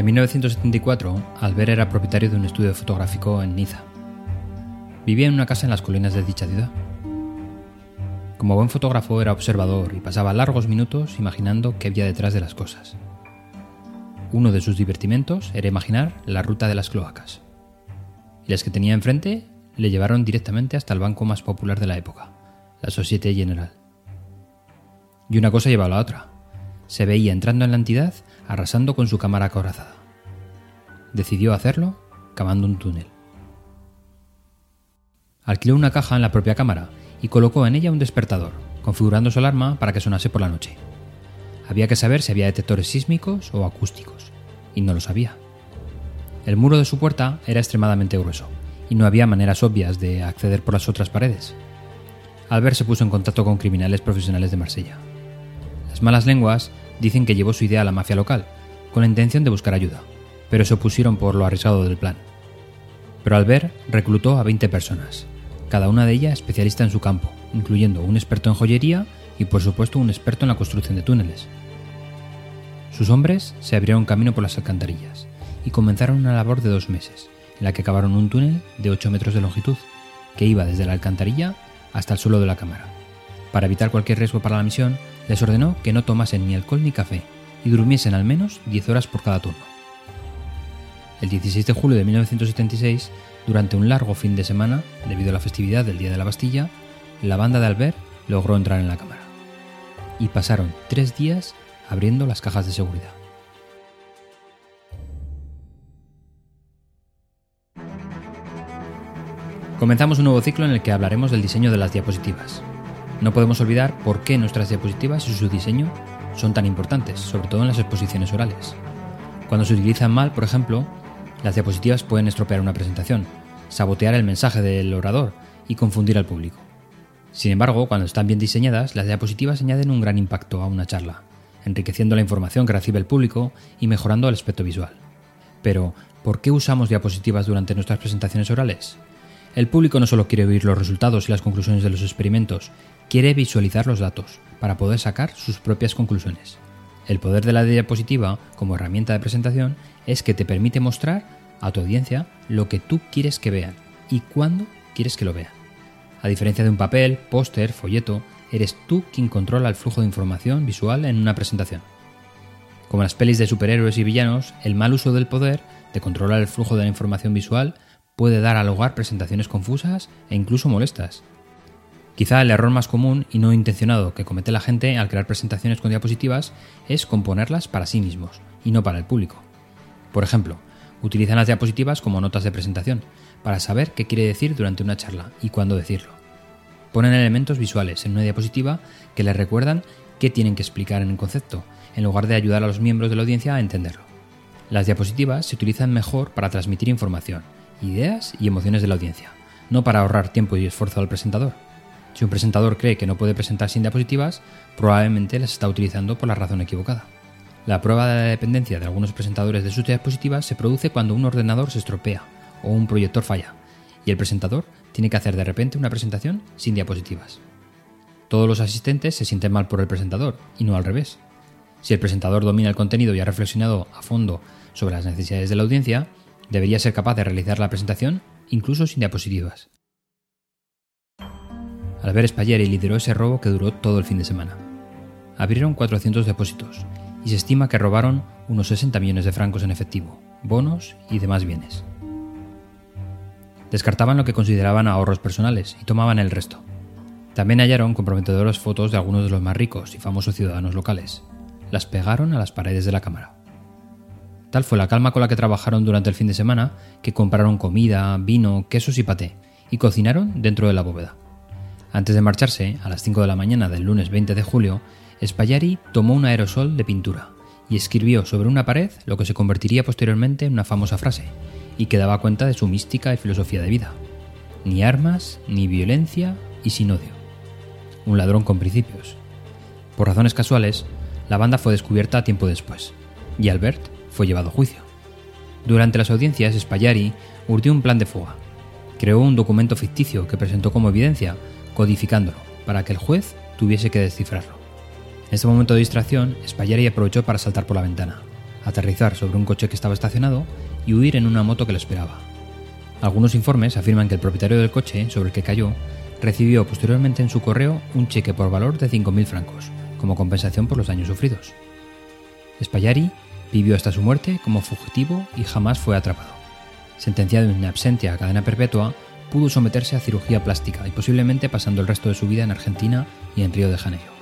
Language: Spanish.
En 1974, Albert era propietario de un estudio fotográfico en Niza. Vivía en una casa en las colinas de dicha ciudad. Como buen fotógrafo era observador y pasaba largos minutos imaginando qué había detrás de las cosas. Uno de sus divertimentos era imaginar la ruta de las cloacas. Y las que tenía enfrente le llevaron directamente hasta el banco más popular de la época, la Societe General. Y una cosa llevaba a la otra. Se veía entrando en la entidad arrasando con su cámara acorazada. Decidió hacerlo cavando un túnel. Alquiló una caja en la propia cámara y colocó en ella un despertador, configurando su alarma para que sonase por la noche. Había que saber si había detectores sísmicos o acústicos, y no lo sabía. El muro de su puerta era extremadamente grueso, y no había maneras obvias de acceder por las otras paredes. Albert se puso en contacto con criminales profesionales de Marsella. Las malas lenguas dicen que llevó su idea a la mafia local, con la intención de buscar ayuda, pero se opusieron por lo arriesgado del plan. Pero Albert reclutó a 20 personas, cada una de ellas especialista en su campo, incluyendo un experto en joyería y por supuesto un experto en la construcción de túneles. Sus hombres se abrieron camino por las alcantarillas y comenzaron una labor de dos meses, en la que cavaron un túnel de 8 metros de longitud, que iba desde la alcantarilla hasta el suelo de la cámara. Para evitar cualquier riesgo para la misión, les ordenó que no tomasen ni alcohol ni café y durmiesen al menos 10 horas por cada turno. El 16 de julio de 1976, durante un largo fin de semana, debido a la festividad del Día de la Bastilla, la banda de Albert logró entrar en la cámara. Y pasaron tres días abriendo las cajas de seguridad. Comenzamos un nuevo ciclo en el que hablaremos del diseño de las diapositivas, no podemos olvidar por qué nuestras diapositivas y su diseño son tan importantes, sobre todo en las exposiciones orales. Cuando se utilizan mal, por ejemplo, las diapositivas pueden estropear una presentación, sabotear el mensaje del orador y confundir al público. Sin embargo, cuando están bien diseñadas, las diapositivas añaden un gran impacto a una charla, enriqueciendo la información que recibe el público y mejorando el aspecto visual. Pero, ¿por qué usamos diapositivas durante nuestras presentaciones orales? El público no solo quiere oír los resultados y las conclusiones de los experimentos, quiere visualizar los datos para poder sacar sus propias conclusiones. El poder de la diapositiva como herramienta de presentación es que te permite mostrar a tu audiencia lo que tú quieres que vean y cuándo quieres que lo vean. A diferencia de un papel, póster, folleto, eres tú quien controla el flujo de información visual en una presentación. Como las pelis de superhéroes y villanos, el mal uso del poder de controlar el flujo de la información visual puede dar al hogar presentaciones confusas e incluso molestas, Quizá el error más común y no intencionado que comete la gente al crear presentaciones con diapositivas es componerlas para sí mismos y no para el público. Por ejemplo, utilizan las diapositivas como notas de presentación, para saber qué quiere decir durante una charla y cuándo decirlo. Ponen elementos visuales en una diapositiva que les recuerdan qué tienen que explicar en el concepto, en lugar de ayudar a los miembros de la audiencia a entenderlo. Las diapositivas se utilizan mejor para transmitir información, ideas y emociones de la audiencia, no para ahorrar tiempo y esfuerzo al presentador. Si un presentador cree que no puede presentar sin diapositivas, probablemente las está utilizando por la razón equivocada. La prueba de la dependencia de algunos presentadores de sus diapositivas se produce cuando un ordenador se estropea o un proyector falla, y el presentador tiene que hacer de repente una presentación sin diapositivas. Todos los asistentes se sienten mal por el presentador, y no al revés. Si el presentador domina el contenido y ha reflexionado a fondo sobre las necesidades de la audiencia, debería ser capaz de realizar la presentación incluso sin diapositivas. Albert Spallieri lideró ese robo que duró todo el fin de semana. Abrieron 400 depósitos y se estima que robaron unos 60 millones de francos en efectivo, bonos y demás bienes. Descartaban lo que consideraban ahorros personales y tomaban el resto. También hallaron comprometedoras fotos de algunos de los más ricos y famosos ciudadanos locales. Las pegaron a las paredes de la cámara. Tal fue la calma con la que trabajaron durante el fin de semana que compraron comida, vino, quesos y paté y cocinaron dentro de la bóveda. Antes de marcharse, a las 5 de la mañana del lunes 20 de julio, Spallari tomó un aerosol de pintura y escribió sobre una pared lo que se convertiría posteriormente en una famosa frase, y que daba cuenta de su mística y filosofía de vida. Ni armas, ni violencia y sin odio. Un ladrón con principios. Por razones casuales, la banda fue descubierta tiempo después, y Albert fue llevado a juicio. Durante las audiencias, Spallari urdió un plan de fuga. Creó un documento ficticio que presentó como evidencia codificándolo, para que el juez tuviese que descifrarlo. En este momento de distracción, Spalleri aprovechó para saltar por la ventana. aterrizar sobre un coche que estaba estacionado y huir en una moto que lo esperaba. Algunos informes afirman que el propietario del coche sobre el que cayó recibió posteriormente en su correo un cheque por valor de 5.000 francos, como compensación por los daños sufridos. Spallari vivió hasta su muerte como fugitivo y jamás fue atrapado. Sentenciado en absentia a cadena perpetua, pudo someterse a cirugía plástica y posiblemente pasando el resto de su vida en Argentina y en Río de Janeiro.